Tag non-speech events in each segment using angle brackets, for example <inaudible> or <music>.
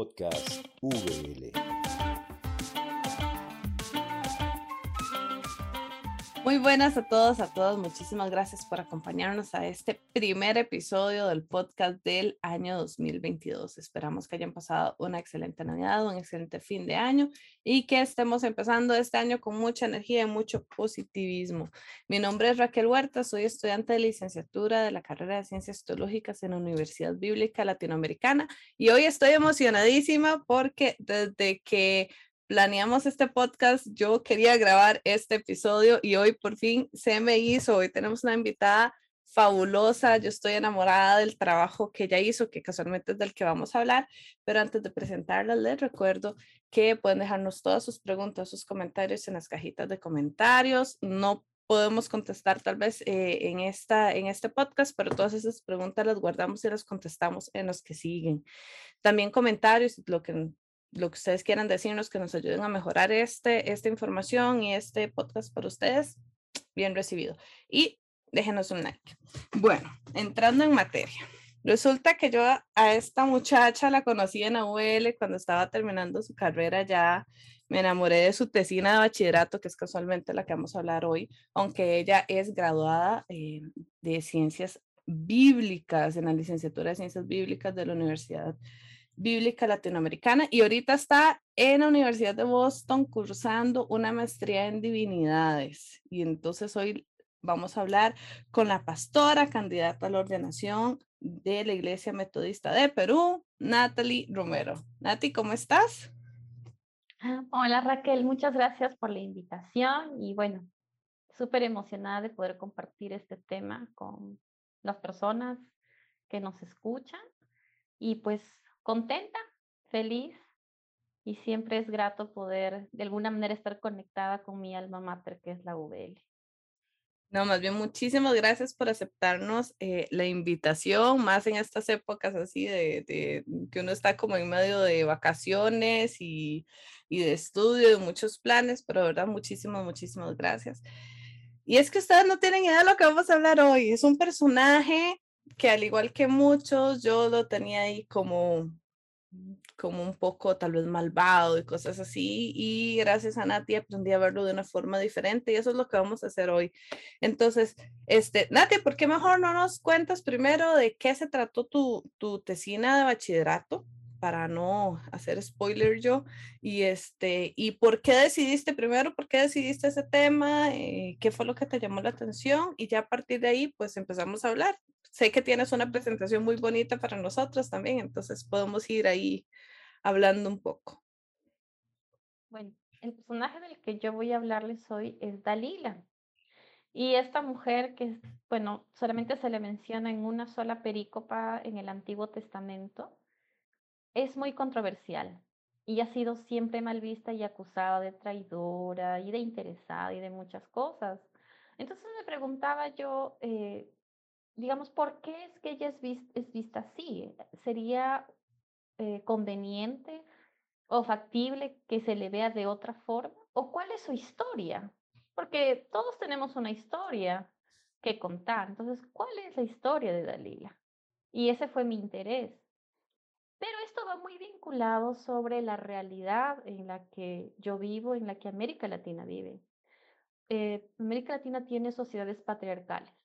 Podcast VL. Muy buenas a todos, a todas. Muchísimas gracias por acompañarnos a este primer episodio del podcast del año 2022. Esperamos que hayan pasado una excelente Navidad, un excelente fin de año y que estemos empezando este año con mucha energía y mucho positivismo. Mi nombre es Raquel Huerta, soy estudiante de licenciatura de la carrera de Ciencias Teológicas en la Universidad Bíblica Latinoamericana y hoy estoy emocionadísima porque desde que planeamos este podcast, yo quería grabar este episodio y hoy por fin se me hizo. Hoy tenemos una invitada fabulosa. Yo estoy enamorada del trabajo que ella hizo, que casualmente es del que vamos a hablar. Pero antes de presentarla, les recuerdo que pueden dejarnos todas sus preguntas, sus comentarios en las cajitas de comentarios. No podemos contestar tal vez eh, en, esta, en este podcast, pero todas esas preguntas las guardamos y las contestamos en los que siguen. También comentarios, lo que lo que ustedes quieran decirnos que nos ayuden a mejorar este, esta información y este podcast para ustedes, bien recibido. Y déjenos un like. Bueno, entrando en materia. Resulta que yo a esta muchacha la conocí en AUL cuando estaba terminando su carrera ya. Me enamoré de su tesina de bachillerato, que es casualmente la que vamos a hablar hoy, aunque ella es graduada eh, de ciencias bíblicas, en la licenciatura de ciencias bíblicas de la Universidad Bíblica Latinoamericana y ahorita está en la Universidad de Boston cursando una maestría en divinidades. Y entonces hoy vamos a hablar con la pastora candidata a la ordenación de la Iglesia Metodista de Perú, Natalie Romero. Nati, ¿cómo estás? Hola Raquel, muchas gracias por la invitación y bueno, súper emocionada de poder compartir este tema con las personas que nos escuchan y pues contenta, feliz y siempre es grato poder de alguna manera estar conectada con mi alma mater que es la VL. No, más bien muchísimas gracias por aceptarnos eh, la invitación, más en estas épocas así de, de, que uno está como en medio de vacaciones y, y de estudio, de muchos planes, pero de verdad muchísimas, muchísimas gracias. Y es que ustedes no tienen idea de lo que vamos a hablar hoy. Es un personaje que al igual que muchos, yo lo tenía ahí como, como un poco tal vez malvado y cosas así. Y gracias a Nati aprendí a verlo de una forma diferente y eso es lo que vamos a hacer hoy. Entonces, este, Nati, ¿por qué mejor no nos cuentas primero de qué se trató tu, tu tesina de bachillerato? para no hacer spoiler yo, y este, y por qué decidiste primero, por qué decidiste ese tema, eh, qué fue lo que te llamó la atención, y ya a partir de ahí, pues empezamos a hablar sé que tienes una presentación muy bonita para nosotros también, entonces podemos ir ahí hablando un poco. Bueno, el personaje del que yo voy a hablarles hoy es Dalila. Y esta mujer que, bueno, solamente se le menciona en una sola perícopa en el Antiguo Testamento, es muy controversial y ha sido siempre mal vista y acusada de traidora y de interesada y de muchas cosas. Entonces me preguntaba yo, eh, digamos, ¿por qué es que ella es, vista así? ¿Sería eh, conveniente o factible que se le vea de otra forma? ¿O cuál es su historia? Porque todos tenemos una historia que contar. Entonces, ¿cuál es la historia de Dalila? Y ese fue mi interés. Pero esto va muy vinculado sobre la realidad en la que yo vivo, en la que América Latina vive. Eh, América Latina tiene sociedades patriarcales.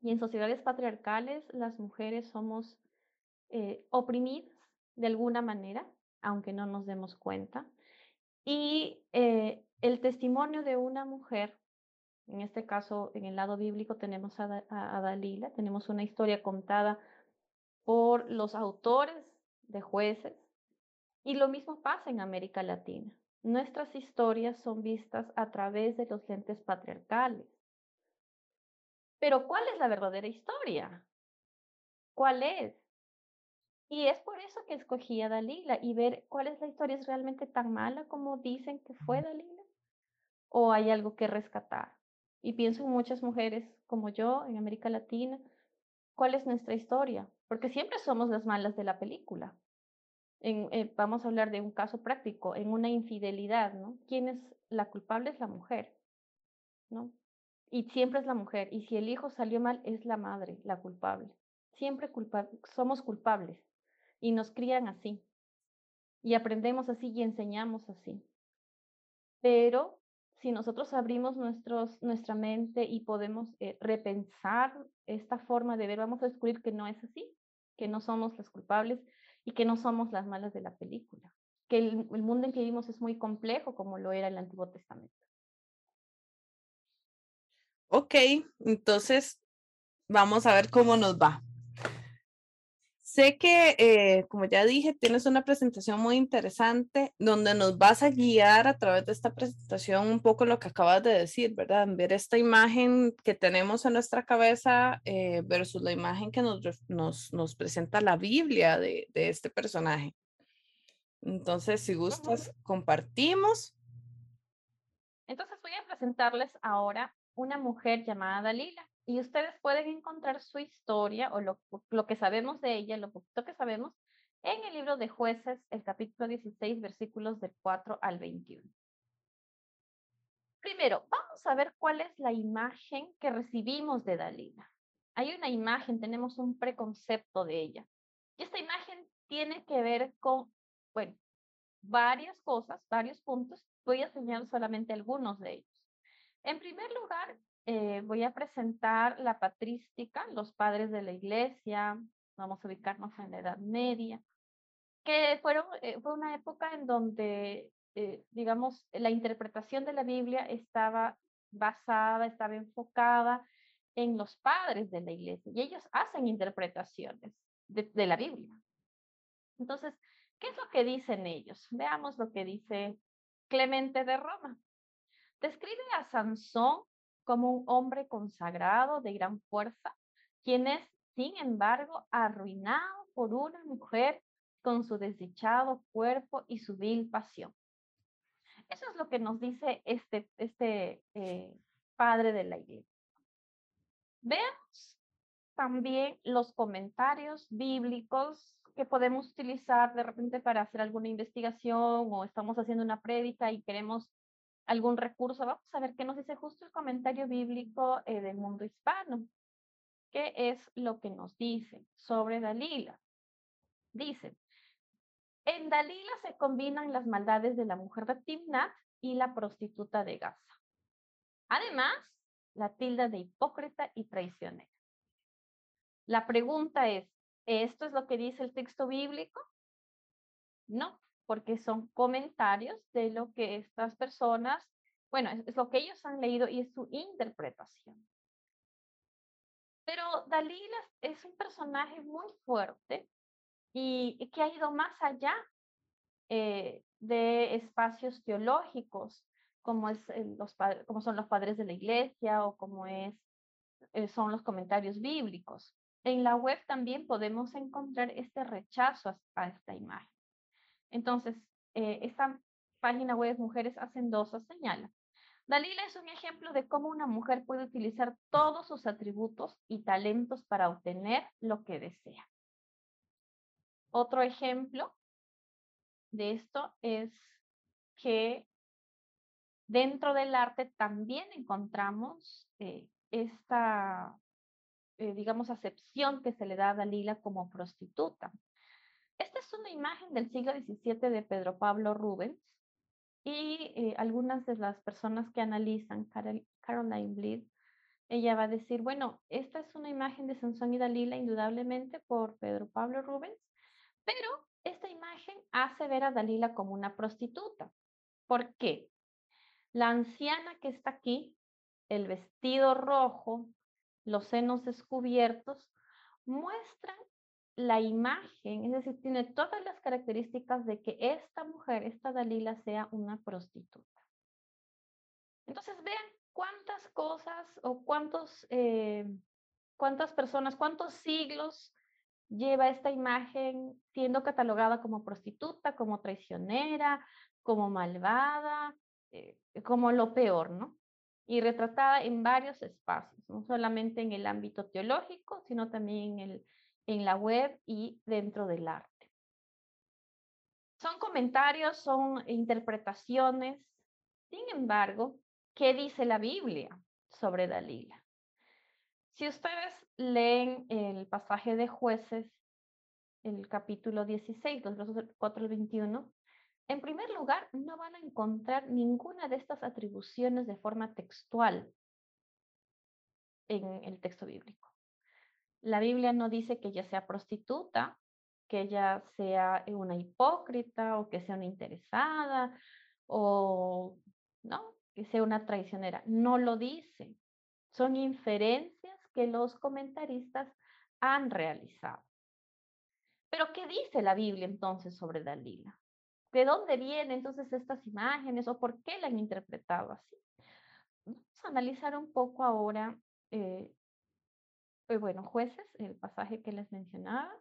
Y en sociedades patriarcales las mujeres somos eh, oprimidas de alguna manera, aunque no nos demos cuenta. Y eh, el testimonio de una mujer, en este caso en el lado bíblico tenemos a, a Dalila, tenemos una historia contada por los autores de jueces, y lo mismo pasa en América Latina. Nuestras historias son vistas a través de los lentes patriarcales. Pero ¿cuál es la verdadera historia? ¿Cuál es? Y es por eso que escogí a Dalila y ver cuál es la historia. ¿Es realmente tan mala como dicen que fue Dalila? ¿O hay algo que rescatar? Y pienso en muchas mujeres como yo en América Latina. ¿Cuál es nuestra historia? Porque siempre somos las malas de la película. En, eh, vamos a hablar de un caso práctico, en una infidelidad, ¿no? ¿Quién es la culpable? Es la mujer, ¿no? Y siempre es la mujer. Y si el hijo salió mal, es la madre la culpable. Siempre culpa somos culpables. Y nos crían así. y aprendemos así y enseñamos así. Pero si nosotros abrimos nuestra mente y podemos eh, repensar esta forma de ver, vamos a descubrir que no es así, que no somos las culpables y que no somos las malas de la película, que el mundo en que vivimos es muy complejo como lo era el Antiguo Testamento. Ok, entonces vamos a ver cómo nos va. Sé que, eh, como ya dije, tienes una presentación muy interesante donde nos vas a guiar a través de esta presentación un poco lo que acabas de decir, ¿verdad? Ver esta imagen que tenemos en nuestra cabeza eh, versus la imagen que nos, nos, nos presenta la Biblia de, de, este personaje. Entonces, si gustas, compartimos. Entonces voy a presentarles ahora una mujer llamada Dalila y ustedes pueden encontrar su historia o lo, lo, que sabemos de ella, lo poquito que sabemos, en el libro de jueces, el capítulo 16, versículos del 4 al 21. Primero, vamos a ver cuál es la imagen que recibimos de Dalila. Hay una imagen, tenemos un preconcepto de ella. Y esta imagen tiene que ver con, bueno, varias cosas, varios puntos. Voy a señalar solamente algunos de ellos. En primer lugar, eh, voy a presentar la patrística, los padres de la iglesia, vamos a ubicarnos en la Edad Media, que eh, fue una época en donde, eh, digamos, la interpretación de la Biblia estaba basada, estaba enfocada en los padres de la iglesia y ellos hacen interpretaciones de la Biblia. Entonces, ¿qué es lo que dicen ellos? Veamos lo que dice Clemente de Roma. Describe a Sansón como un hombre consagrado de gran fuerza, quien es, sin embargo, arruinado por una mujer con su desdichado cuerpo y su vil pasión. Eso es lo que nos dice este, este eh, padre de la iglesia. Veamos también los comentarios bíblicos que podemos utilizar de repente para hacer alguna investigación o estamos haciendo una prédica y queremos algún recurso. Vamos a ver qué nos dice justo el comentario bíblico eh, del mundo hispano. ¿Qué es lo que nos dice sobre Dalila? Dice, en Dalila se combinan las maldades de la mujer de Timnat y la prostituta de Gaza. Además, la tilda de hipócrita y traicionera. La pregunta es, ¿esto es lo que dice el texto bíblico? No, porque son comentarios de lo que estas personas, bueno, es, lo que ellos han leído y es su interpretación. Pero Dalila es un personaje muy fuerte y, que ha ido más allá eh, de espacios teológicos, como, es los, como son los padres de la iglesia o como es, eh, son los comentarios bíblicos. En la web también podemos encontrar este rechazo a esta imagen. Entonces, eh, esta página web Mujeres Hacendosas señala, Dalila es un ejemplo de cómo una mujer puede utilizar todos sus atributos y talentos para obtener lo que desea. Otro ejemplo de esto es que dentro del arte también encontramos eh, esta, eh, digamos, acepción que se le da a Dalila como prostituta. Esta es una imagen del siglo XVII de Pedro Pablo Rubens y eh, algunas de las personas que analizan, Caroline Bleed, ella va a decir, bueno, esta es una imagen de Sansón y Dalila indudablemente por Pedro Pablo Rubens, pero esta imagen hace ver a Dalila como una prostituta. ¿Por qué? La anciana que está aquí, el vestido rojo, los senos descubiertos, muestran la imagen, es decir, tiene todas las características de que esta mujer, esta Dalila, sea una prostituta. Entonces, vean cuántas cosas o cuántos, eh, cuántas personas, cuántos siglos lleva esta imagen siendo catalogada como prostituta, como traicionera, como malvada, eh, como lo peor, ¿no? Y retratada en varios espacios, no solamente en el ámbito teológico, sino también en el en la web y dentro del arte. Son comentarios, son interpretaciones. Sin embargo, ¿qué dice la Biblia sobre Dalila? Si ustedes leen el pasaje de jueces, el capítulo 16, los versos 4 al 21, en primer lugar, no van a encontrar ninguna de estas atribuciones de forma textual en el texto bíblico. La Biblia no dice que ella sea prostituta, que ella sea una hipócrita o que sea una interesada o no, que sea una traicionera. No lo dice. Son inferencias que los comentaristas han realizado. Pero ¿qué dice la Biblia entonces sobre Dalila? ¿De dónde vienen entonces estas imágenes o por qué la han interpretado así? Vamos a analizar un poco ahora, eh, pues bueno, jueces, el pasaje que les mencionaba,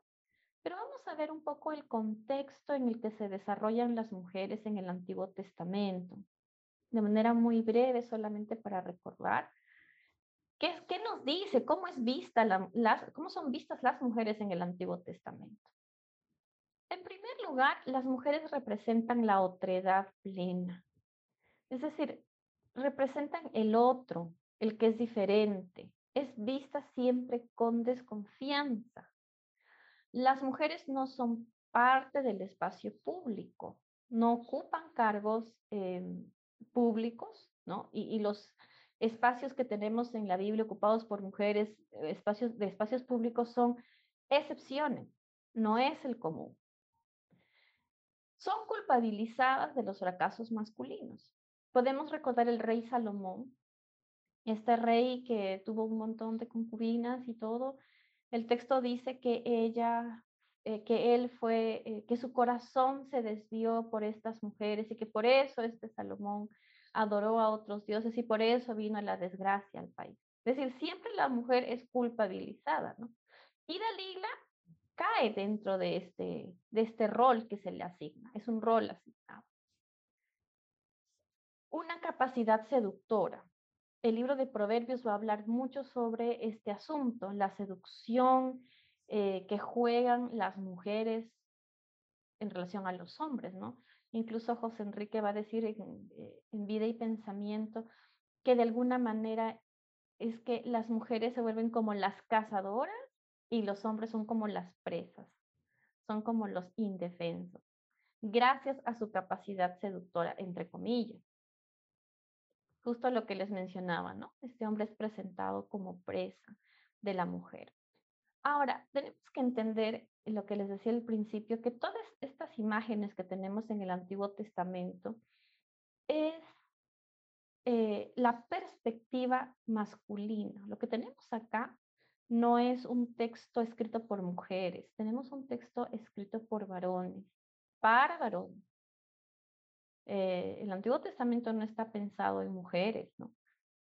pero vamos a ver un poco el contexto en el que se desarrollan las mujeres en el Antiguo Testamento, de manera muy breve, solamente para recordar. ¿Qué, qué nos dice? ¿Cómo, es vista las, ¿Cómo son vistas las mujeres en el Antiguo Testamento? En primer lugar, las mujeres representan la otredad plena. Es decir, representan el otro, el que es diferente. Es vista siempre con desconfianza. Las mujeres no son parte del espacio público, no ocupan cargos em, públicos, ¿no? Y, y, los espacios que tenemos en la Biblia ocupados por mujeres, espacios de espacios públicos son excepciones, no es el común son culpabilizadas de los fracasos masculinos. Podemos recordar el rey Salomón, este rey que tuvo un montón de concubinas y todo. El texto dice que ella, eh, que él fue, eh, que su corazón se desvió por estas mujeres y que por eso este Salomón adoró a otros dioses y por eso vino la desgracia al país. Es decir, siempre la mujer es culpabilizada, ¿no? Y Dalila cae dentro de este, de este rol que se le asigna. Es un rol asignado. Una capacidad seductora. El libro de Proverbios va a hablar mucho sobre este asunto, la seducción eh, que juegan las mujeres en relación a los hombres, ¿no? Incluso José Enrique va a decir en, eh, en vida y pensamiento que de alguna manera es que las mujeres se vuelven como las cazadoras y los hombres son como las presas, son como los indefensos, gracias a su capacidad seductora, entre comillas. Justo lo que les mencionaba, ¿no? Este hombre es presentado como presa de la mujer. Ahora, tenemos que entender lo que les decía al principio, que todas estas imágenes que tenemos en el Antiguo Testamento es eh, la perspectiva masculina. Lo que tenemos acá no es un texto escrito por mujeres, tenemos un texto escrito por varones, para varones. Eh, el Antiguo Testamento no está pensado en mujeres, ¿no?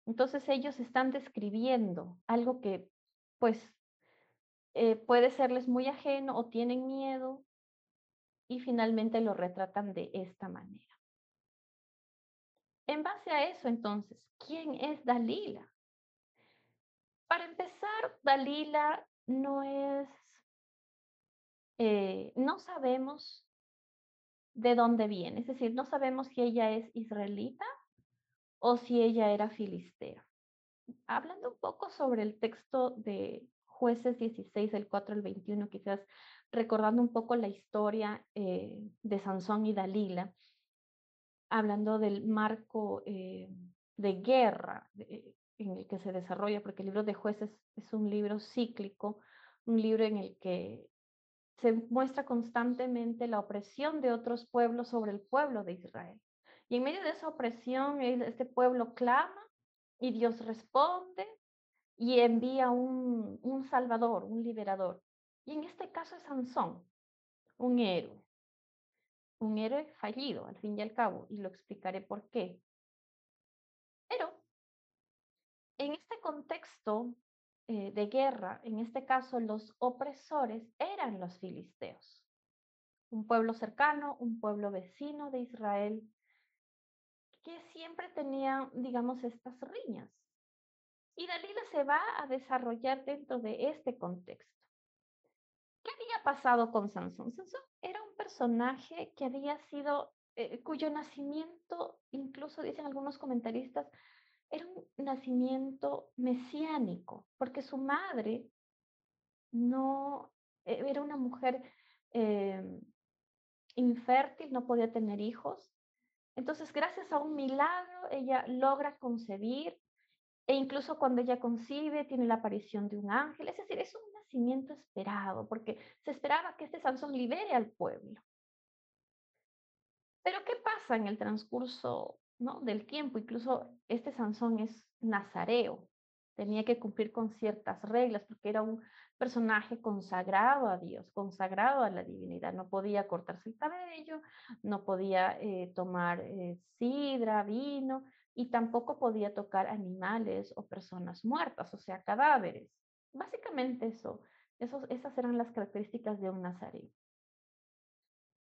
Entonces ellos están describiendo algo que, pues, eh, puede serles muy ajeno o tienen miedo y finalmente lo retratan de esta manera. En base a eso, entonces, ¿quién es Dalila? Para empezar, Dalila no es, eh, no sabemos de dónde viene, es decir, no sabemos si ella es israelita o si ella era filistea. Hablando un poco sobre el texto de jueces 16, del 4 al 21, quizás recordando un poco la historia eh, de Sansón y Dalila, hablando del marco eh, de guerra en el que se desarrolla, porque el libro de jueces es un libro cíclico, un libro en el que se muestra constantemente la opresión de otros pueblos sobre el pueblo de Israel. Y en medio de esa opresión, este pueblo clama y Dios responde y envía un, un salvador, un liberador. Y en este caso es Sansón, un héroe, un héroe fallido al fin y al cabo, y lo explicaré por qué. Pero en este contexto eh, de guerra, en este caso los opresores eran los filisteos, un pueblo cercano, un pueblo vecino de Israel, que siempre tenía, digamos, estas riñas. Y Dalila se va a desarrollar dentro de este contexto. ¿Qué había pasado con Sansón? Sansón era un personaje que había sido, eh, cuyo nacimiento, incluso dicen algunos comentaristas, era un nacimiento mesiánico, porque su madre no e, era una mujer em, infértil, no podía tener hijos. Entonces, gracias a un milagro, ella logra concebir e incluso cuando ella concibe, tiene la aparición de un ángel. Es decir, es un nacimiento esperado, porque se esperaba que este Sansón libere al pueblo. Pero ¿qué pasa en el transcurso del tiempo? Incluso este Sansón es nazareo, tenía que cumplir con ciertas reglas porque era un personaje consagrado a Dios, consagrado a la divinidad. No podía cortarse el cabello, no podía eh, tomar eh, sidra, vino y tampoco podía tocar animales o personas muertas, o sea, cadáveres. Básicamente eso, esas eran las características de un nazareo.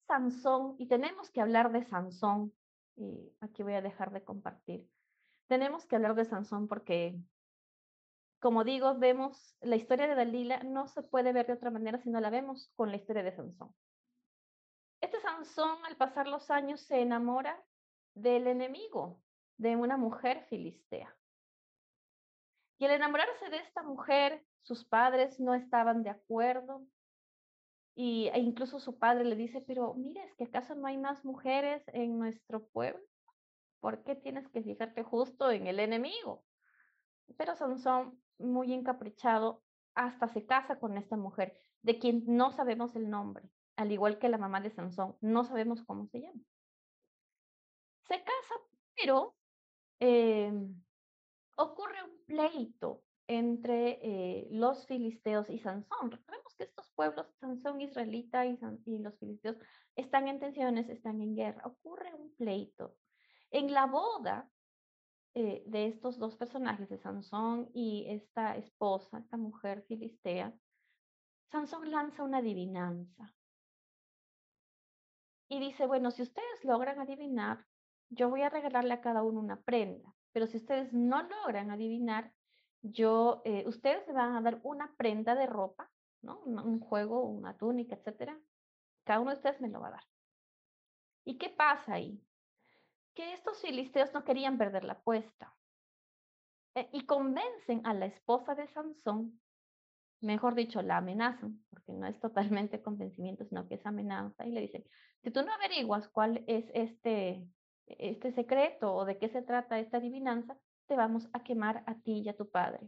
Sansón, y tenemos que hablar de Sansón, y aquí voy a dejar de compartir. Tenemos que hablar de Sansón porque, como digo, vemos la historia de Dalila, no se puede ver de otra manera si no la vemos con la historia de Sansón. Este Sansón, al pasar los años, se enamora del enemigo, de una mujer filistea. Y al enamorarse de esta mujer, sus padres no estaban de acuerdo, y, e incluso su padre le dice, pero mire, ¿es que acaso no hay más mujeres en nuestro pueblo? ¿Por qué tienes que fijarte justo en el enemigo? Pero Sansón, muy encaprichado, hasta se casa con esta mujer, de quien no sabemos el nombre, al igual que la mamá de Sansón, no sabemos cómo se llama. Se casa, pero em, ocurre un pleito entre eh, los filisteos y Sansón. Recordemos que estos pueblos, Sansón israelita y, los filisteos, están en tensiones, están en guerra. Ocurre un pleito. En la boda eh, de estos dos personajes, de Sansón y esta esposa, esta mujer filistea, Sansón lanza una adivinanza. Y dice, bueno, si ustedes logran adivinar, yo voy a regalarle a cada uno una prenda. Pero si ustedes no logran adivinar, yo, eh, ustedes me van a dar una prenda de ropa, ¿no? Un, juego, una túnica, etcétera. Cada uno de ustedes me lo va a dar. ¿Y qué pasa ahí? Que estos filisteos no querían perder la apuesta. Eh, y convencen a la esposa de Sansón, mejor dicho, la amenazan, porque no es totalmente convencimiento, sino que es amenaza, y le dicen, si tú no averiguas cuál es este, este secreto o de qué se trata esta adivinanza, te vamos a quemar a ti y a tu padre.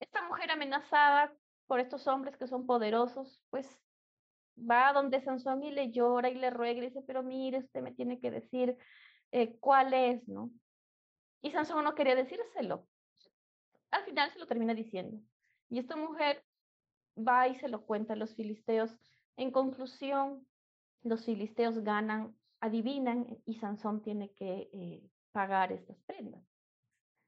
Esta mujer amenazada por estos hombres que son poderosos, pues va a donde Sansón y le llora y le ruega y dice, pero mire, usted me tiene que decir eh, cuál es, ¿no? Y Sansón no quería decírselo. Al final se lo termina diciendo. Y esta mujer va y se lo cuenta a los filisteos. En conclusión, los filisteos ganan, adivinan y Sansón tiene que eh, pagar estas prendas.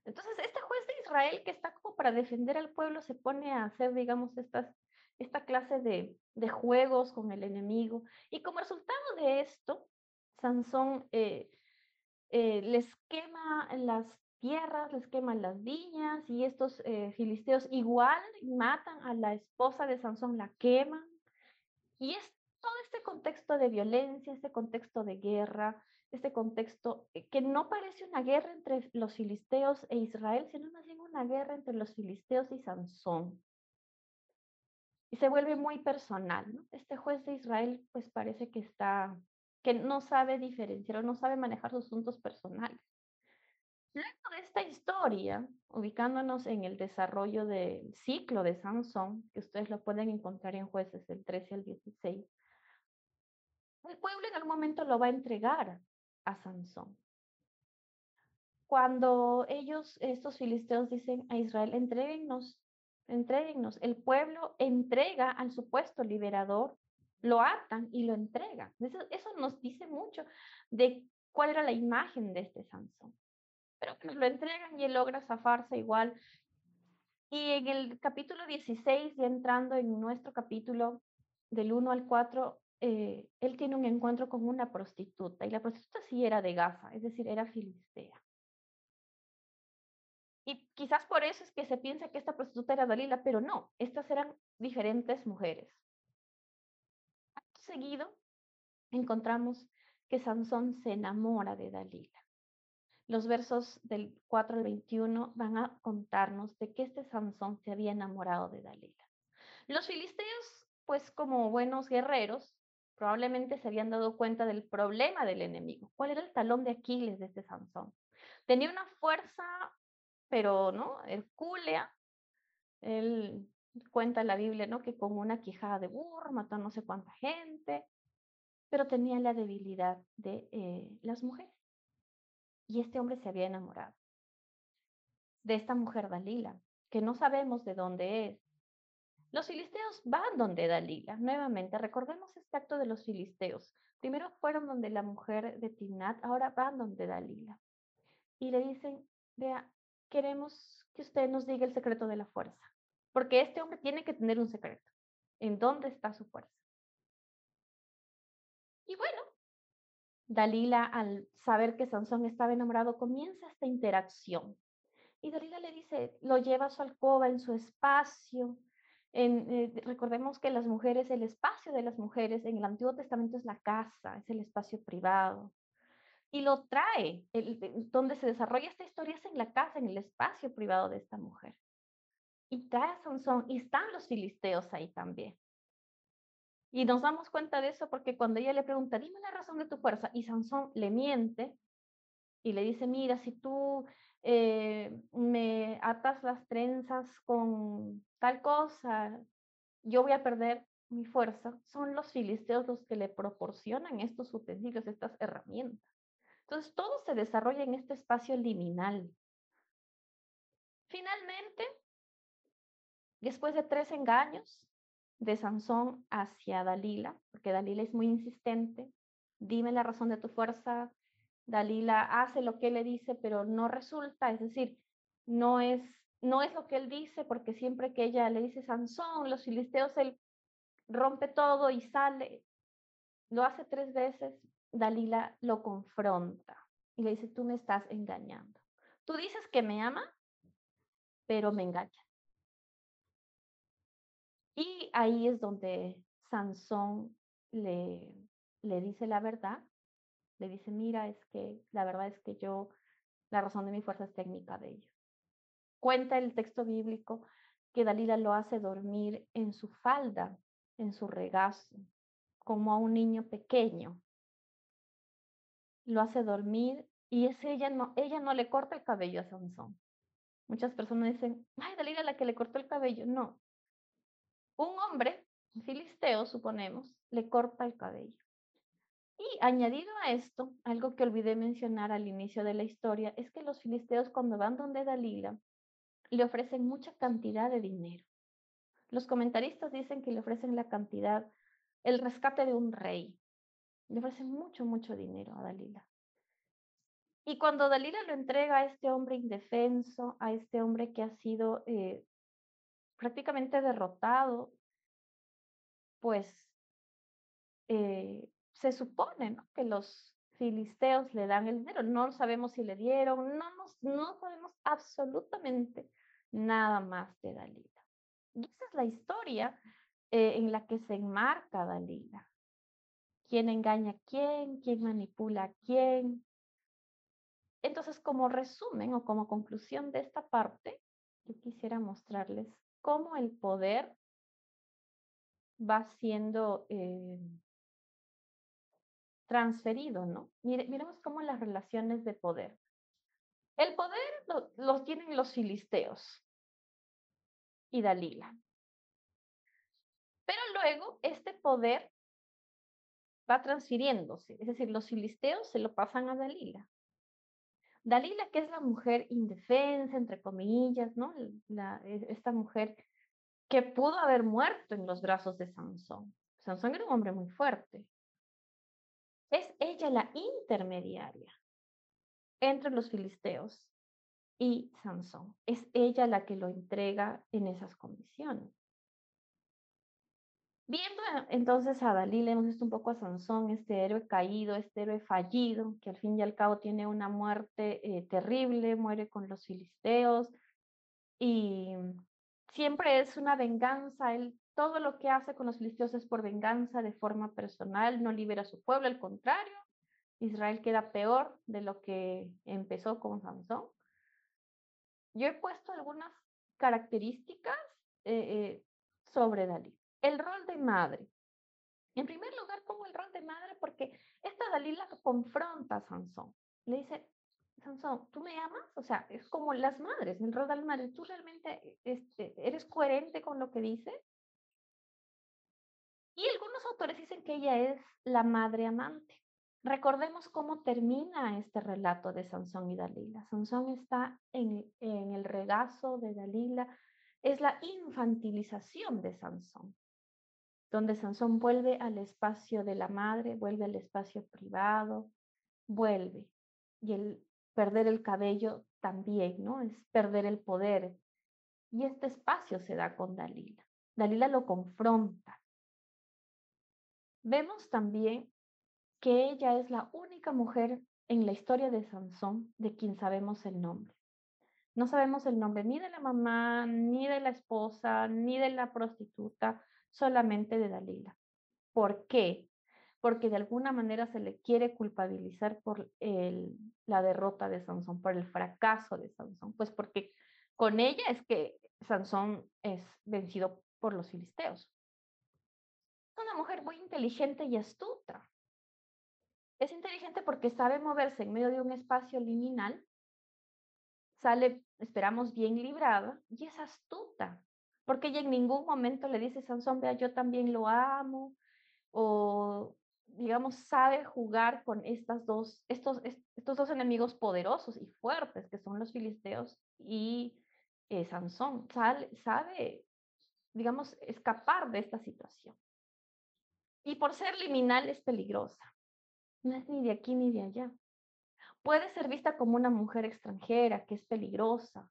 Entonces, este juez de Israel que está como para defender al pueblo se pone a hacer, digamos, estas, esta clase de, de juegos con el enemigo. Y como resultado de esto, Sansón eh, eh, les quema las tierras, les queman las viñas y estos eh, filisteos igual matan a la esposa de Sansón, la queman. Y es todo este contexto de violencia, este contexto de guerra, este contexto eh, que no parece una guerra entre los filisteos e Israel, sino más bien una guerra entre los filisteos y Sansón. Y se vuelve muy personal, ¿no? Este juez de Israel pues parece que está, que no sabe diferenciar o no sabe manejar sus asuntos personales. Luego de esta historia, ubicándonos en el desarrollo del ciclo de Sansón, que ustedes lo pueden encontrar en jueces del 13 al 16, el pueblo en algún momento lo va a entregar a Sansón. Cuando ellos, estos filisteos, dicen a Israel, entreguenos, entreguenos, el pueblo entrega al supuesto liberador, lo atan y lo entregan. Eso, nos dice mucho de cuál era la imagen de este Sansón. Pero nos lo entregan y él logra zafarse igual. Y en el capítulo 16, ya entrando en nuestro capítulo del 1 al 4, eh, él tiene un encuentro con una prostituta y la prostituta sí era de Gaza, es decir, era filistea. Y quizás por eso es que se piensa que esta prostituta era Dalila, pero no, estas eran diferentes mujeres. Seguido, encontramos que Sansón se enamora de Dalila. Los versos del 4 al 21 van a contarnos de que este Sansón se había enamorado de Dalila. Los filisteos pues como buenos guerreros, probablemente se habían dado cuenta del problema del enemigo. ¿Cuál era el talón de Aquiles de este Sansón? Tenía una fuerza, pero no, hercúlea. Él cuenta en la Biblia, ¿no? Que con una quijada de burro mató a no sé cuánta gente, pero tenía la debilidad de eh, las mujeres. Y este hombre se había enamorado de esta mujer Dalila, que no sabemos de dónde es. Los filisteos van donde Dalila, nuevamente, recordemos este acto de los filisteos. Primero fueron donde la mujer de Timnat, ahora van donde Dalila. Y le dicen, vea, queremos que usted nos diga el secreto de la fuerza, porque este hombre tiene que tener un secreto. ¿En dónde está su fuerza? Y bueno, Dalila, al saber que Sansón estaba enamorado, comienza esta interacción. Y Dalila le dice, lo lleva a su alcoba, en su espacio. Eh, recordemos que las mujeres, el espacio de las mujeres en el Antiguo Testamento es la casa, es el espacio privado. Y lo trae, donde se desarrolla esta historia es en la casa, en el espacio privado de esta mujer. Y trae a Sansón, y están los filisteos ahí también. Y nos damos cuenta de eso porque cuando ella le pregunta, dime la razón de tu fuerza, y Sansón le miente y le dice, mira, si tú eh, me atas las trenzas con tal cosa, yo voy a perder mi fuerza, son los filisteos los que le proporcionan estos utensilios, estas herramientas. Entonces, todo se desarrolla en este espacio liminal. Finalmente, después de tres engaños, de Sansón hacia Dalila, porque Dalila es muy insistente, dime la razón de tu fuerza, Dalila hace lo que él le dice, pero no resulta, es decir, no es, no es lo que él dice, porque siempre que ella le dice Sansón, los filisteos, él rompe todo y sale, lo hace tres veces, Dalila lo confronta y le dice, tú me estás engañando. Tú dices que me ama, pero me engaña. Y ahí es donde Sansón le, le dice la verdad, le dice, mira, es que la verdad es que yo, la razón de mi fuerza es técnica de ello. Cuenta el texto bíblico que Dalila lo hace dormir en su falda, en su regazo, como a un niño pequeño. Lo hace dormir y es ella no, ella no le corta el cabello a Sansón. Muchas personas dicen, ay, Dalila la que le cortó el cabello. No, un hombre, filisteo, suponemos, le corta el cabello. Y añadido a esto, algo que olvidé mencionar al inicio de la historia, es que los filisteos cuando van donde Dalila, le ofrecen mucha cantidad de dinero. Los comentaristas dicen que le ofrecen la cantidad, el rescate de un rey. Le ofrecen mucho, mucho dinero a Dalila. Y cuando Dalila lo entrega a este hombre indefenso, a este hombre que ha sido eh, prácticamente derrotado, pues eh, se supone que los filisteos le dan el dinero. No sabemos si le dieron, no, no sabemos absolutamente nada más de Dalila. Y esa es la historia eh, en la que se enmarca Dalila. ¿Quién engaña a quién? ¿Quién manipula a quién? Entonces, como resumen o como conclusión de esta parte, yo quisiera mostrarles cómo el poder va siendo eh, transferido, ¿no? miremos cómo las relaciones de poder. El poder lo, tienen los filisteos y Dalila. Pero luego este poder va transfiriéndose, es decir, los filisteos se lo pasan a Dalila. Dalila, que es la mujer indefensa, entre comillas, ¿no? E, esta mujer que pudo haber muerto en los brazos de Sansón. Sansón era un hombre muy fuerte. Es ella la intermediaria entre los filisteos y Sansón. Es ella la que lo entrega en esas condiciones. Viendo entonces a Dalila, hemos visto un poco a Sansón, este héroe caído, este héroe fallido, que al fin y al cabo tiene una muerte eh, terrible, muere con los filisteos y siempre es una venganza. Él todo lo que hace con los filisteos es por venganza de forma personal, no libera a su pueblo, al contrario, Israel queda peor de lo que empezó con Sansón. Yo he puesto algunas características eh, eh, sobre Dalí. el rol de madre. En primer lugar, pongo el rol de madre porque esta Dalila confronta a Sansón. Le dice, Sansón, ¿tú me amas? O sea, es como las madres, el rol de la madre. ¿Tú realmente este, eres coherente con lo que dices? Y algunos autores dicen que ella es la madre amante. Recordemos cómo termina este relato de Sansón y Dalila. Sansón está en, en el regazo de Dalila. Es la infantilización de Sansón donde Sansón vuelve al espacio de la madre, vuelve al espacio privado, vuelve. Y el perder el cabello también, ¿no? Es perder el poder. Y este espacio se da con Dalila. Dalila lo confronta. Vemos también que ella es la única mujer en la historia de Sansón de quien sabemos el nombre. No sabemos el nombre ni de la mamá, ni de la esposa, ni de la prostituta, solamente de Dalila. ¿Por qué? Porque de alguna manera se le quiere culpabilizar por la derrota de Sansón, por el fracaso de Sansón. Pues porque con ella es que Sansón es vencido por los filisteos. Una mujer muy inteligente y astuta. Es inteligente porque sabe moverse en medio de un espacio liminal, sale, esperamos, bien librada y es astuta porque ella en ningún momento le dice, Sansón, vea, yo también lo amo, o digamos, sabe jugar con estas dos, estos, estos dos enemigos poderosos y fuertes que son los filisteos y eh, Sansón. Sabe, digamos, escapar de esta situación. Y por ser liminal es peligrosa. No es ni de aquí ni de allá. Puede ser vista como una mujer extranjera que es peligrosa,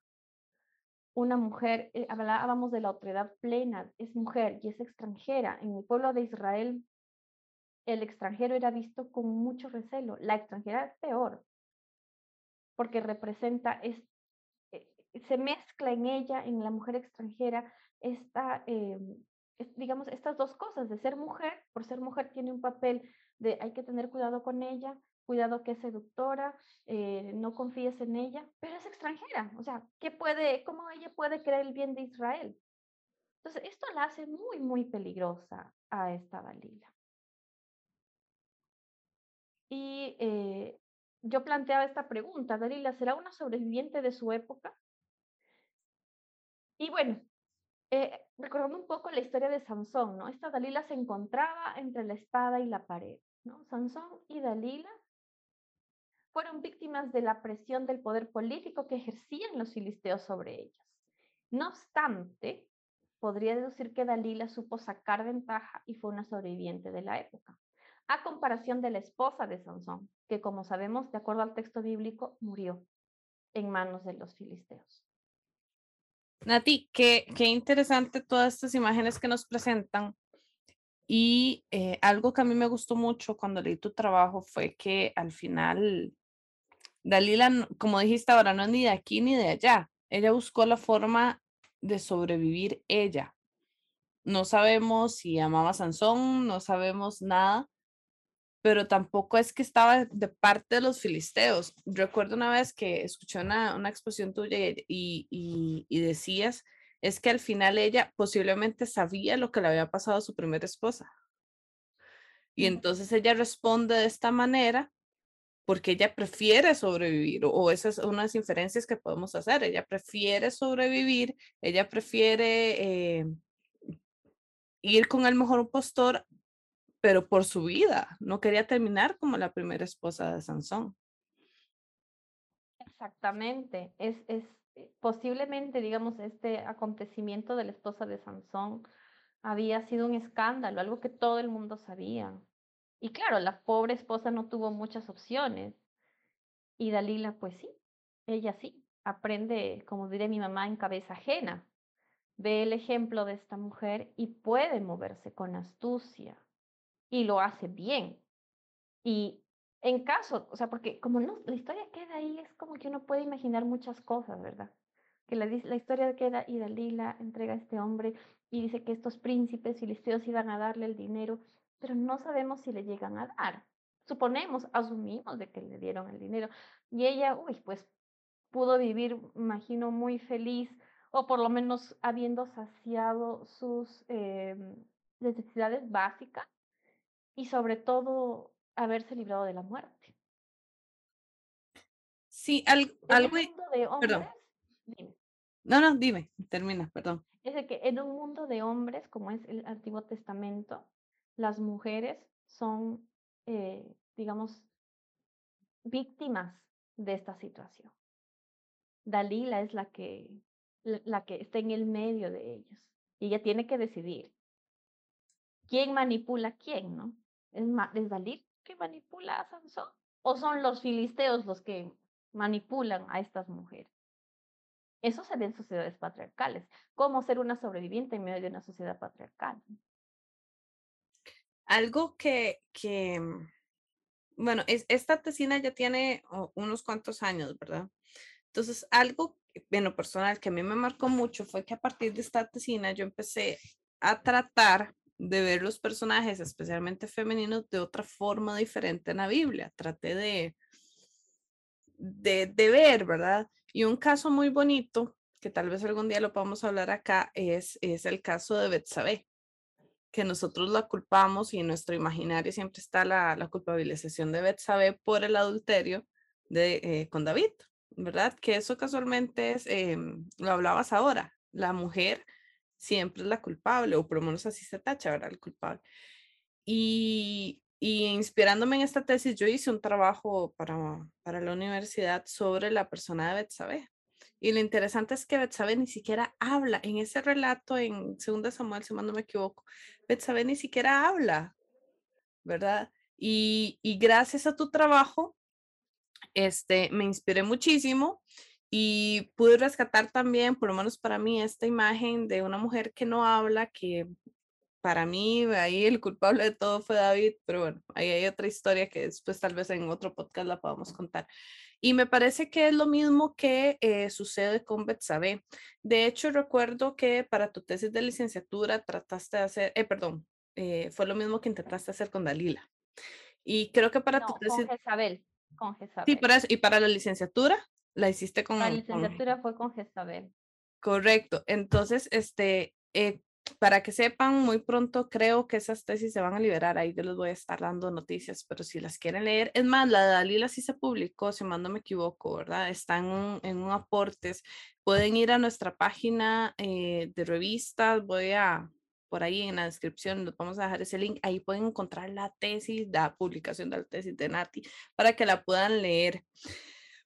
una mujer, eh, hablábamos de la otredad plena, es mujer y es extranjera. En el pueblo de Israel, el extranjero era visto con mucho recelo. La extranjera es peor, porque representa, es, eh, se mezcla en ella, en la mujer extranjera, esta, eh, digamos, estas dos cosas, de ser mujer, por ser mujer tiene un papel de hay que tener cuidado con ella, cuidado que es seductora, eh, no confíes en ella, pero es extranjera, o sea, ¿qué puede, ¿cómo ella puede creer el bien de Israel? Entonces, esto la hace muy, muy peligrosa a esta Dalila. Y eh, yo planteaba esta pregunta, Dalila, ¿será una sobreviviente de su época? Y bueno, eh, recordando un poco la historia de Sansón, ¿no? Esta Dalila se encontraba entre la espada y la pared, ¿no? Sansón y Dalila fueron víctimas de la presión del poder político que ejercían los filisteos sobre ellas. No obstante, podría deducir que Dalila supo sacar ventaja y fue una sobreviviente de la época, a comparación de la esposa de Sansón, que como sabemos, de acuerdo al texto bíblico, murió en manos de los filisteos. Nati, qué, qué interesante todas estas imágenes que nos presentan. Y eh, algo que a mí me gustó mucho cuando leí tu trabajo fue que al final Dalila, como dijiste ahora, no es ni de aquí ni de allá. Ella buscó la forma de sobrevivir ella. No sabemos si amaba a Sansón, no sabemos nada, pero tampoco es que estaba de parte de los filisteos. Recuerdo una vez que escuché una, una exposición tuya y, y, y decías, es que al final ella posiblemente sabía lo que le había pasado a su primera esposa. Y entonces ella responde de esta manera porque ella prefiere sobrevivir, o esas son unas inferencias que podemos hacer, ella prefiere sobrevivir, ella prefiere eh, ir con el mejor postor, pero por su vida, no quería terminar como la primera esposa de Sansón. Exactamente, es, es eh, posiblemente, digamos, este acontecimiento de la esposa de Sansón había sido un escándalo, algo que todo el mundo sabía. Y claro, la pobre esposa no tuvo muchas opciones. Y Dalila, pues sí, ella sí, aprende, como diré mi mamá, en cabeza ajena. Ve el ejemplo de esta mujer y puede moverse con astucia. Y lo hace bien. Y en caso, o sea, porque como no, la historia queda ahí, es como que uno puede imaginar muchas cosas, ¿verdad? Que la, la historia queda y Dalila entrega a este hombre y dice que estos príncipes filisteos iban a darle el dinero pero no sabemos si le llegan a dar. Suponemos, asumimos de que le dieron el dinero. Y ella, uy, pues pudo vivir, imagino, muy feliz, o por lo menos habiendo saciado sus, eh, necesidades básicas y sobre todo haberse librado de la muerte. Sí, al- En algo... un mundo de hombres, perdón. dime, No, no, dime, termina, perdón. es de que en un mundo de hombres, como es el Antiguo Testamento, las mujeres son, eh, digamos, víctimas de esta situación. Dalila es la que, la que está en el medio de ellos y ella tiene que decidir quién manipula a quién, ¿no? ¿Es, es Dalila que manipula a Sansón o son los filisteos los que manipulan a estas mujeres? Eso se ve en sociedades patriarcales. ¿Cómo ser una sobreviviente en medio de una sociedad patriarcal? Algo que, que, mm, bueno, es, esta tesina ya tiene oh, unos cuantos años, ¿verdad? Entonces, algo que, en lo personal que a mí me marcó mucho fue que a partir de esta tesina yo empecé a tratar de ver los personajes, especialmente femeninos, de otra forma diferente en la Biblia. Traté de, de, de ver, ¿verdad? Y un caso muy bonito, que tal vez algún día lo podamos hablar acá, es, es el caso de Betsabé que nosotros la culpamos y en nuestro imaginario siempre está la, la culpabilización de Betsabé por el adulterio de, eh, con David, ¿verdad? Que eso casualmente es, em, lo hablabas ahora, la mujer siempre es la culpable, o por lo menos así se tacha, ¿verdad? El culpable. Y, inspirándome en esta tesis, yo hice un trabajo para, para la universidad sobre la persona de Betsabé. Y lo interesante es que Betsabé ni siquiera habla en ese relato en 2 Samuel, si no me equivoco. Betsabé ni siquiera habla, ¿verdad? Y, y gracias a tu trabajo, este, me inspiré muchísimo y pude rescatar también, por lo menos para mí, esta imagen de una mujer que no habla, que para mí ahí el culpable de todo fue David, pero bueno, ahí hay otra historia que después tal vez en otro podcast la podamos contar. Y me parece que es lo mismo que eh, sucede con Betsabé. De hecho, recuerdo que para tu tesis de licenciatura trataste de hacer, eh, perdón, eh, fue lo mismo que intentaste hacer con Dalila. Y creo que para tu No, con tesis, Jezabel, con sí, Jezabel. para eso, y para la licenciatura la hiciste con, La con- licenciatura fue con Jezabel. Correcto. Entonces, este, eh, para que sepan, muy pronto creo que esas tesis se van a liberar. Ahí yo les voy a estar dando noticias, pero si las quieren leer, es más, la de Dalila sí se publicó, si no me equivoco, ¿verdad? Está en en un aportes. Pueden ir a nuestra página eh, de revistas, voy a, por ahí en la descripción, les vamos a dejar ese link. Ahí pueden encontrar la tesis, la publicación de la tesis de Nati, para que la puedan leer.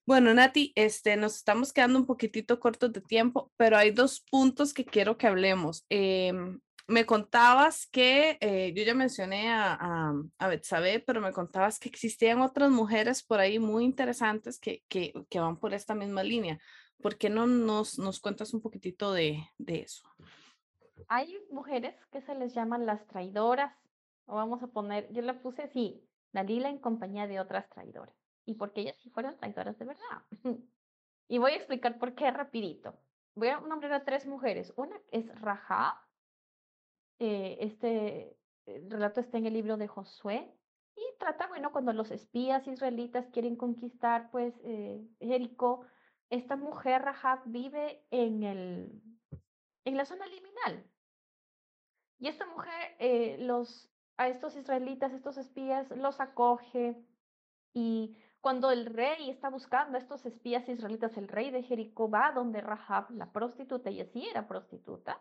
Bueno, Nati, este, nos estamos quedando un poquitito cortos de tiempo, pero hay dos puntos que quiero que hablemos. Em, me contabas que, eh, yo ya mencioné a, a, a Betsabé, pero me contabas que existían otras mujeres por ahí muy interesantes que, que, que van por esta misma línea. ¿Por qué no nos, nos cuentas un poquitito de, de eso? Hay mujeres que se les llaman las traidoras, o vamos a poner, yo la puse así, Dalila en compañía de otras traidoras, y porque ellas sí fueron traidoras de verdad. <laughs> Y voy a explicar por qué rapidito. Voy a nombrar a tres mujeres. Una es Rahab, eh, este eh, relato está en el libro de Josué, y trata, bueno, cuando los espías israelitas quieren conquistar, pues, eh, Jericó, esta mujer Rahab vive en el, en la zona liminal. Y esta mujer, eh, los, a estos israelitas, estos espías, los acoge. Y cuando el rey está buscando a estos espías israelitas, el rey de Jericó va donde Rahab, la prostituta, ella sí era prostituta.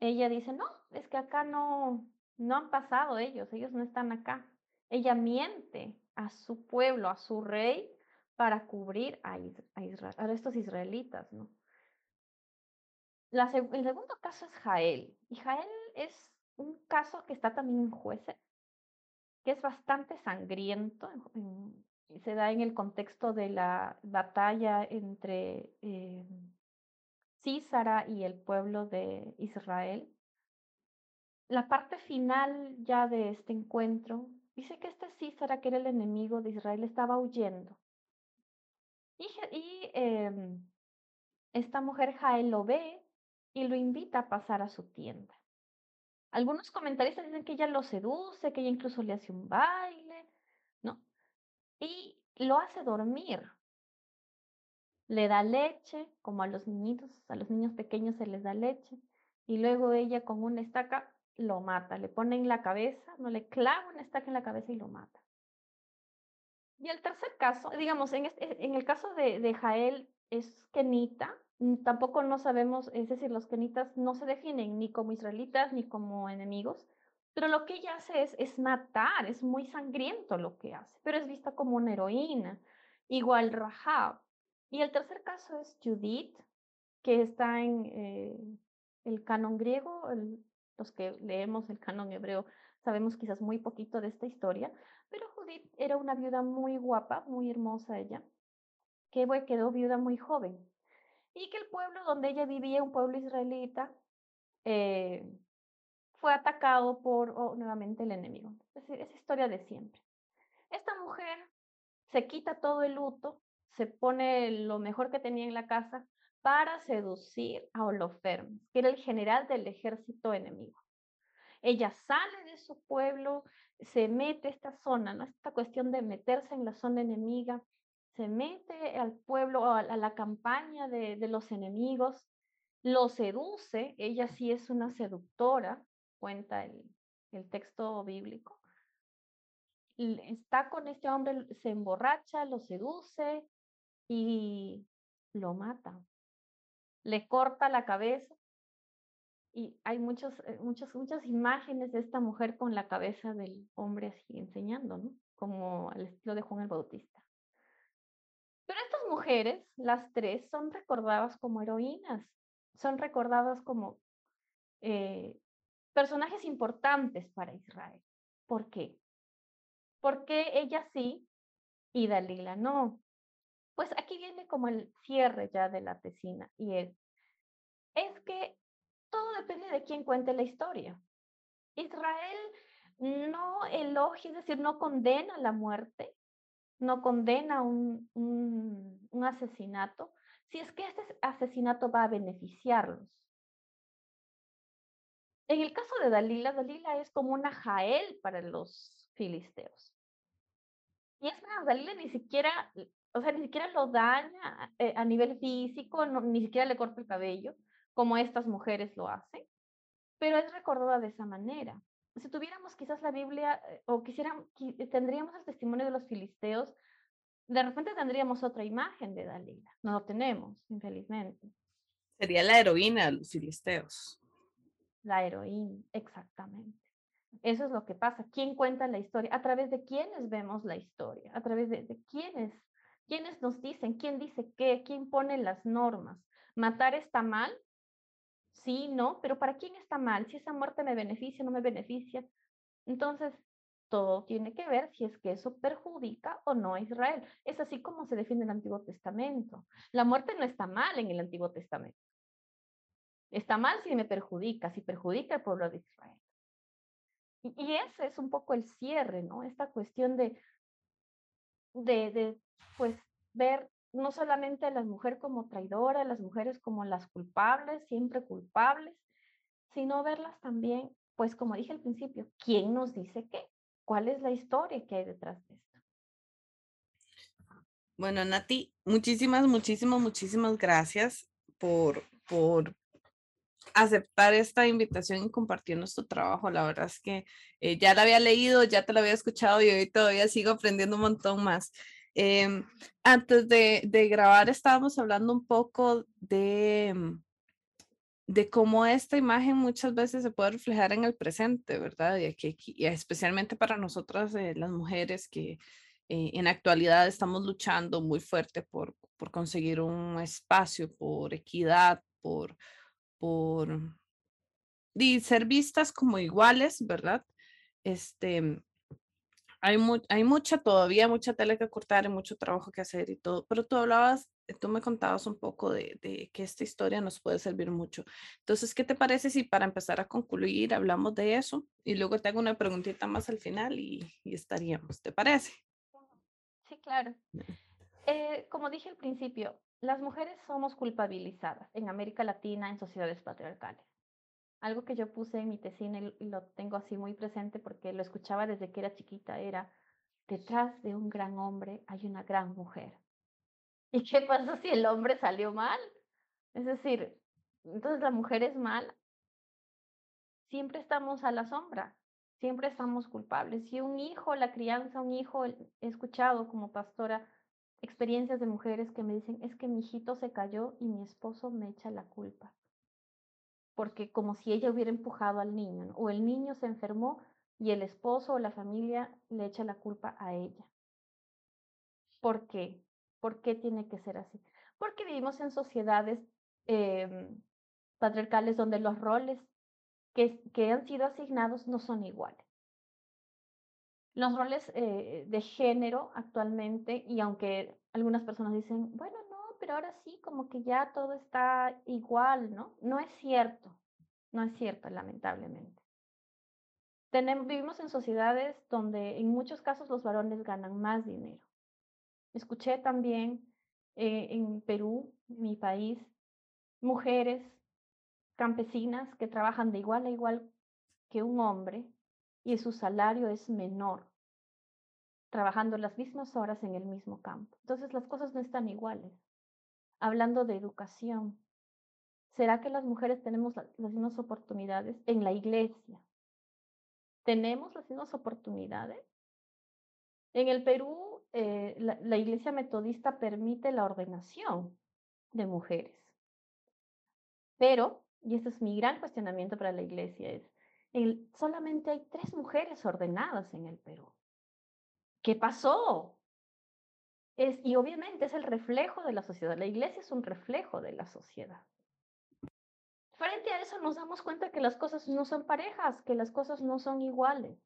Ella dice, no, es que acá no, no han pasado ellos, ellos no están acá. Ella miente a su pueblo, a su rey, para cubrir a, Is- a, estos israelitas, ¿no? El segundo caso es Jael. Y Jael es un caso que está también en jueces, que es bastante sangriento. en- en- y se da en el contexto de la batalla entre eh, Císara y el pueblo de Israel. La parte final ya de este encuentro dice que este Císara, que era el enemigo de Israel, estaba huyendo. Y, em, esta mujer Jael lo ve y lo invita a pasar a su tienda. Algunos comentaristas dicen que ella lo seduce, que ella incluso le hace un baile. Y lo hace dormir. Le da leche, como a los niñitos, a los niños pequeños se les da leche, y luego ella con una estaca lo mata, le pone en la cabeza, no le clava una estaca en la cabeza y lo mata. Y el tercer caso, digamos, en, este, en el caso de, de Jael es kenita, tampoco no sabemos, es decir, los kenitas no se definen ni como israelitas ni como enemigos, pero lo que ella hace es, es matar, es muy sangriento lo que hace, pero es vista como una heroína, igual Rahab. Y el tercer caso es Judith, que está en eh, el canon griego, los que leemos el canon hebreo sabemos quizás muy poquito de esta historia, pero Judith era una viuda muy guapa, muy hermosa ella, que quedó viuda muy joven. Y que el pueblo donde ella vivía, un pueblo israelita, eh, fue atacado por oh, nuevamente el enemigo. Es decir, es historia de siempre. Esta mujer se quita todo el luto, se pone lo mejor que tenía en la casa para seducir a Holofernes, que era el general del ejército enemigo. Ella sale de su pueblo, se mete a esta zona, ¿no? Esta cuestión de meterse en la zona enemiga, se mete al pueblo, a, la campaña de, los enemigos, lo seduce, ella sí es una seductora, cuenta el, texto bíblico. Está con este hombre, se emborracha, lo seduce y lo mata. Le corta la cabeza y hay muchos, eh, muchas, muchas imágenes de esta mujer con la cabeza del hombre así enseñando, ¿no? Como al estilo de Juan el Bautista. Pero estas mujeres, las tres, son recordadas como heroínas, son recordadas como eh, personajes importantes para Israel. ¿Por qué? Porque ella sí y Dalila no. Pues aquí viene como el cierre ya de la tesina y es, es que todo depende de quién cuente la historia. Israel no elogia, es decir, no condena la muerte, no condena un, un, asesinato, si es que este asesinato va a beneficiarlos. En el caso de Dalila, Dalila es como una Jael para los filisteos. Y es más, Dalila ni siquiera, o sea, ni siquiera lo daña eh, a nivel físico, ni siquiera le corta el cabello, como estas mujeres lo hacen, pero es recordada de esa manera. Si tuviéramos quizás la Biblia eh, o quisiéramos, tendríamos el testimonio de los filisteos, de repente tendríamos otra imagen de Dalila. No lo tenemos, infelizmente. Sería la heroína de los filisteos. La heroína, exactamente. Eso es lo que pasa. ¿Quién cuenta la historia? A través de quiénes vemos la historia, a través de, quiénes, quiénes nos dicen, quién dice qué, quién pone las normas. Matar está mal, sí, no, pero ¿para quién está mal? Si esa muerte me beneficia, no me beneficia. Entonces, todo tiene que ver si es que eso perjudica o no a Israel. Es así como se defiende el Antiguo Testamento. La muerte no está mal en el Antiguo Testamento. Está mal si me perjudica, si perjudica al pueblo de Israel. Y, ese es un poco el cierre, ¿no? Esta cuestión de, de, de pues, ver no solamente a las mujeres como traidoras, las mujeres como las culpables, siempre culpables, sino verlas también, pues como dije al principio, ¿quién nos dice qué? ¿Cuál es la historia que hay detrás de esto? Bueno, Nati, muchísimas, muchísimas, muchísimas gracias por, por aceptar esta invitación y compartir nuestro trabajo. La verdad es que eh, ya la había leído, ya te la había escuchado y hoy todavía sigo aprendiendo un montón más. Em, antes de, grabar estábamos hablando un poco de, mm, de cómo esta imagen muchas veces se puede reflejar en el presente, ¿verdad? Y, aquí, especialmente para nosotras, eh, las mujeres que eh, en actualidad estamos luchando muy fuerte por, por conseguir un espacio, por equidad, por, por y ser vistas como iguales, ¿verdad? Este, hay, hay mucha todavía, mucha tela que cortar y mucho trabajo que hacer y todo, pero tú hablabas, tú me contabas un poco de, de, que esta historia nos puede servir mucho. Entonces, ¿qué te parece si para empezar a concluir hablamos de eso y luego te hago una preguntita más al final y, y estaríamos, ¿te parece? Sí, claro. Eh, como dije al principio, las mujeres somos culpabilizadas en América Latina en sociedades patriarcales algo que yo puse en mi tesina y lo tengo así muy presente porque lo escuchaba desde que era chiquita, era, detrás de un gran hombre hay una gran mujer. ¿Y qué pasa si el hombre salió mal? Es decir, entonces la mujer es mala. siempre estamos a la sombra, siempre estamos culpables. Si un hijo, la crianza, un hijo, he escuchado como pastora experiencias de mujeres que me dicen, es que mi hijito se cayó y mi esposo me echa la culpa. Porque como si ella hubiera empujado al niño, o el niño se enfermó y el esposo o la familia le echa la culpa a ella. ¿Por qué? ¿Por qué tiene que ser así? Porque vivimos en sociedades em, patriarcales donde los roles que, que han sido asignados no son iguales. Los roles eh, de género actualmente, y aunque algunas personas dicen, bueno, no, pero ahora sí, como que ya todo está igual, ¿no? No es cierto, no es cierto, lamentablemente. Tenemos, vivimos en sociedades donde en muchos casos los varones ganan más dinero. Escuché también eh, en Perú, mi país, mujeres campesinas que trabajan de igual a igual que un hombre y su salario es menor, trabajando las mismas horas en el mismo campo. Entonces las cosas no están iguales. Hablando de educación, ¿será que las mujeres tenemos las mismas oportunidades en la iglesia? ¿Tenemos las mismas oportunidades? En el Perú, eh, la iglesia metodista permite la ordenación de mujeres, pero y este es mi gran cuestionamiento para la iglesia, es, solamente hay tres mujeres ordenadas en el Perú. ¿Qué pasó? Y obviamente es el reflejo de la sociedad. La iglesia es un reflejo de la sociedad. Frente a eso nos damos cuenta que las cosas no son parejas, que las cosas no son iguales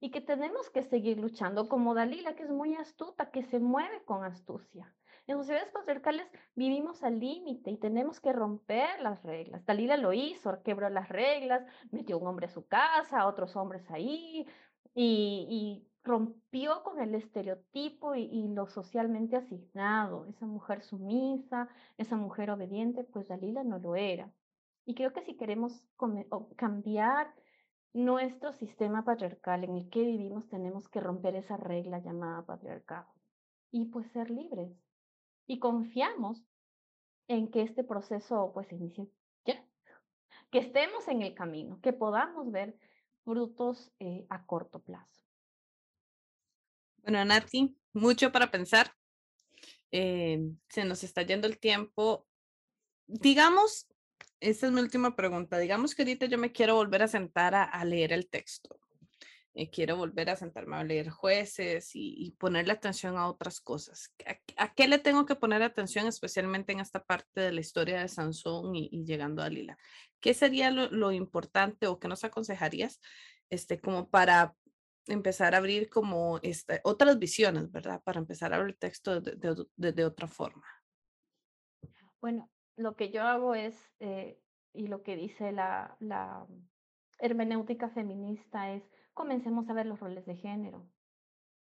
y que tenemos que seguir luchando como Dalila, que es muy astuta, que se mueve con astucia. En sociedades patriarcales vivimos al límite y tenemos que romper las reglas. Dalila lo hizo, quebró las reglas, metió un hombre a su casa, otros hombres ahí, y, rompió con el estereotipo y, lo socialmente asignado. Esa mujer sumisa, esa mujer obediente, pues Dalila no lo era. Y creo que si queremos cambiar nuestro sistema patriarcal en el que vivimos, tenemos que romper esa regla llamada patriarcado y pues ser libres y confiamos en que este proceso pues inicie ya, que estemos en el camino, que podamos ver frutos eh, a corto plazo. Bueno, Nati, mucho para pensar. Eh, se nos está yendo el tiempo. Digamos, esta es mi última pregunta. Digamos que ahorita yo me quiero volver a sentar a leer el texto. Eh, quiero volver a sentarme a leer jueces y, ponerle atención a otras cosas. ¿A, qué le tengo que poner atención especialmente en esta parte de la historia de Sansón y, llegando a Lila? ¿Qué sería lo, importante o qué nos aconsejarías este, como para empezar a abrir como este, otras visiones, ¿verdad? Para empezar a abrir el texto de, otra forma. Bueno, lo que yo hago es, eh, y lo que dice la, la hermenéutica feminista es, comencemos a ver los roles de género.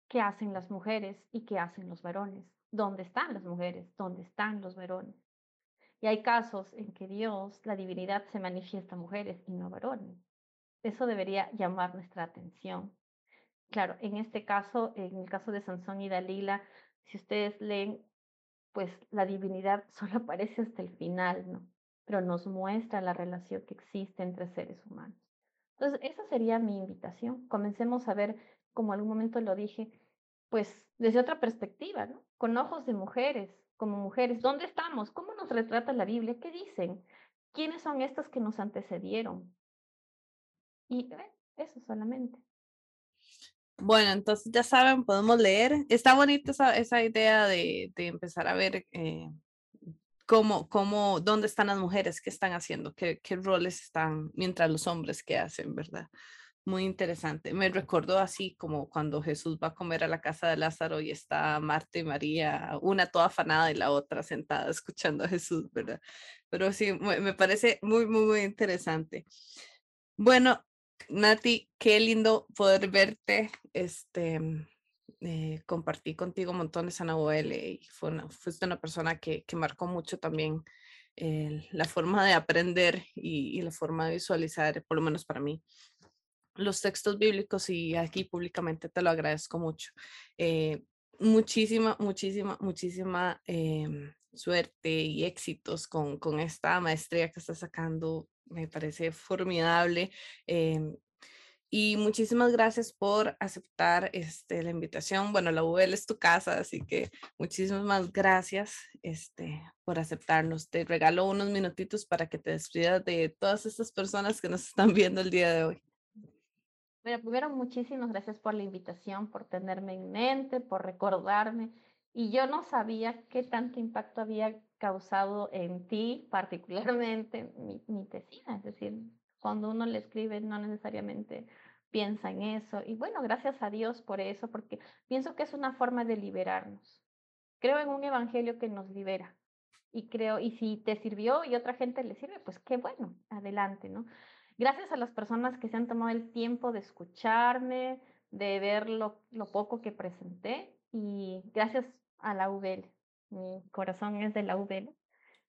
¿Qué hacen las mujeres y qué hacen los varones? ¿Dónde están las mujeres? ¿Dónde están los varones? Y hay casos en que Dios, la divinidad, se manifiesta a mujeres y no a varones. Eso debería llamar nuestra atención. Claro, en este caso, en el caso de Sansón y Dalila, si ustedes leen, pues la divinidad <laughs> solo aparece hasta el final, ¿no? Pero nos muestra la relación que existe entre seres humanos. Entonces, esa sería mi invitación. Comencemos a ver, como algún momento lo dije, pues desde otra perspectiva, ¿no? Con ojos de mujeres, como mujeres. ¿Dónde estamos? ¿Cómo nos retrata la Biblia? ¿Qué dicen? ¿Quiénes son estas que nos antecedieron? Y eh, eso solamente. Bueno, entonces ya saben, podemos leer. Está bonita esa, idea de, de, empezar a ver eh, cómo, cómo, dónde están las mujeres, qué están haciendo, qué, roles están, mientras los hombres qué hacen, ¿verdad? Muy interesante. Me recordó así como cuando Jesús va a comer a la casa de Lázaro y está Marta y María, una toda afanada y la otra sentada <laughs> escuchando a Jesús, ¿verdad? Pero sí, me parece muy, muy, muy interesante. Bueno, Nati, qué lindo poder verte. Este, eh, compartí contigo montones en AOL y fue una, fuiste una persona que, que marcó mucho también eh, la forma de aprender y, la forma de visualizar, por lo menos para mí, los textos bíblicos y aquí públicamente te lo agradezco mucho. Eh, muchísima, muchísima, muchísima em, suerte y éxitos con, con esta maestría que estás sacando. me parece formidable. Em, y muchísimas gracias por aceptar este, la invitación. Bueno, la UL es tu casa, así que muchísimas gracias este, por aceptarnos. Te regalo unos minutitos para que te despidas de todas estas personas que nos están viendo el día de hoy. Bueno, primero, muchísimas gracias por la invitación, por tenerme en mente, por recordarme. Y yo no sabía qué tanto impacto había causado en ti, particularmente mi, mi tesina. Es decir, cuando uno le escribe no necesariamente piensa en eso. Y bueno, gracias a Dios por eso, porque pienso que es una forma de liberarnos. Creo en un evangelio que nos libera. Y creo, y si te sirvió y otra gente le sirve, pues qué bueno, adelante, ¿no? Gracias a las personas que se han tomado el tiempo de escucharme, de ver lo, lo poco que presenté y gracias a la UBL. Mi corazón es de la UBL.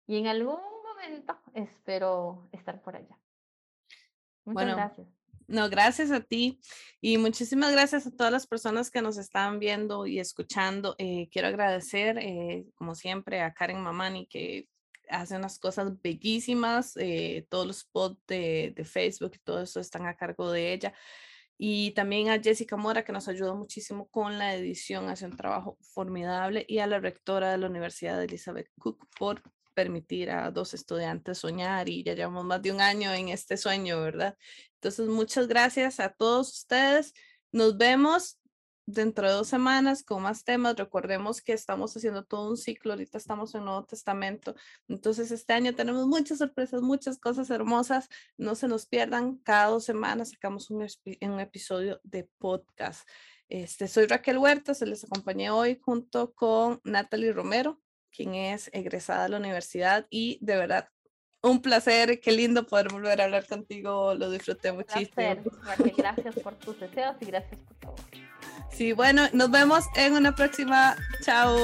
Y en algún momento espero estar por allá. Muchas bueno, gracias. No, gracias a ti y muchísimas gracias a todas las personas que nos están viendo y escuchando. Eh, quiero agradecer, eh, como siempre, a Karen Mamani que hace unas cosas bellísimas. Eh, todos los de, de, Facebook y todo eso están a cargo de ella. Y también a Jessica Mora, que nos ayudó muchísimo con la edición, hace un trabajo formidable. Y a la rectora de la Universidad de Elizabeth Cook por permitir a dos estudiantes soñar y ya llevamos más de un año en este sueño, ¿verdad? Entonces, muchas gracias a todos ustedes. Nos vemos dentro de dos semanas con más temas. Recordemos que estamos haciendo todo un ciclo, ahorita estamos en Nuevo Testamento. Entonces, este año tenemos muchas sorpresas, muchas cosas hermosas. No se nos pierdan, cada dos semanas sacamos un, un episodio de podcast. Este, soy Raquel Huerta, se les acompañé hoy junto con Natalie Romero quien es egresada de la universidad y de verdad un placer, qué lindo poder volver a hablar contigo, lo disfruté muchísimo. Placer, gracias por tus deseos y gracias por todo. Sí, bueno, nos vemos en una próxima. Chao.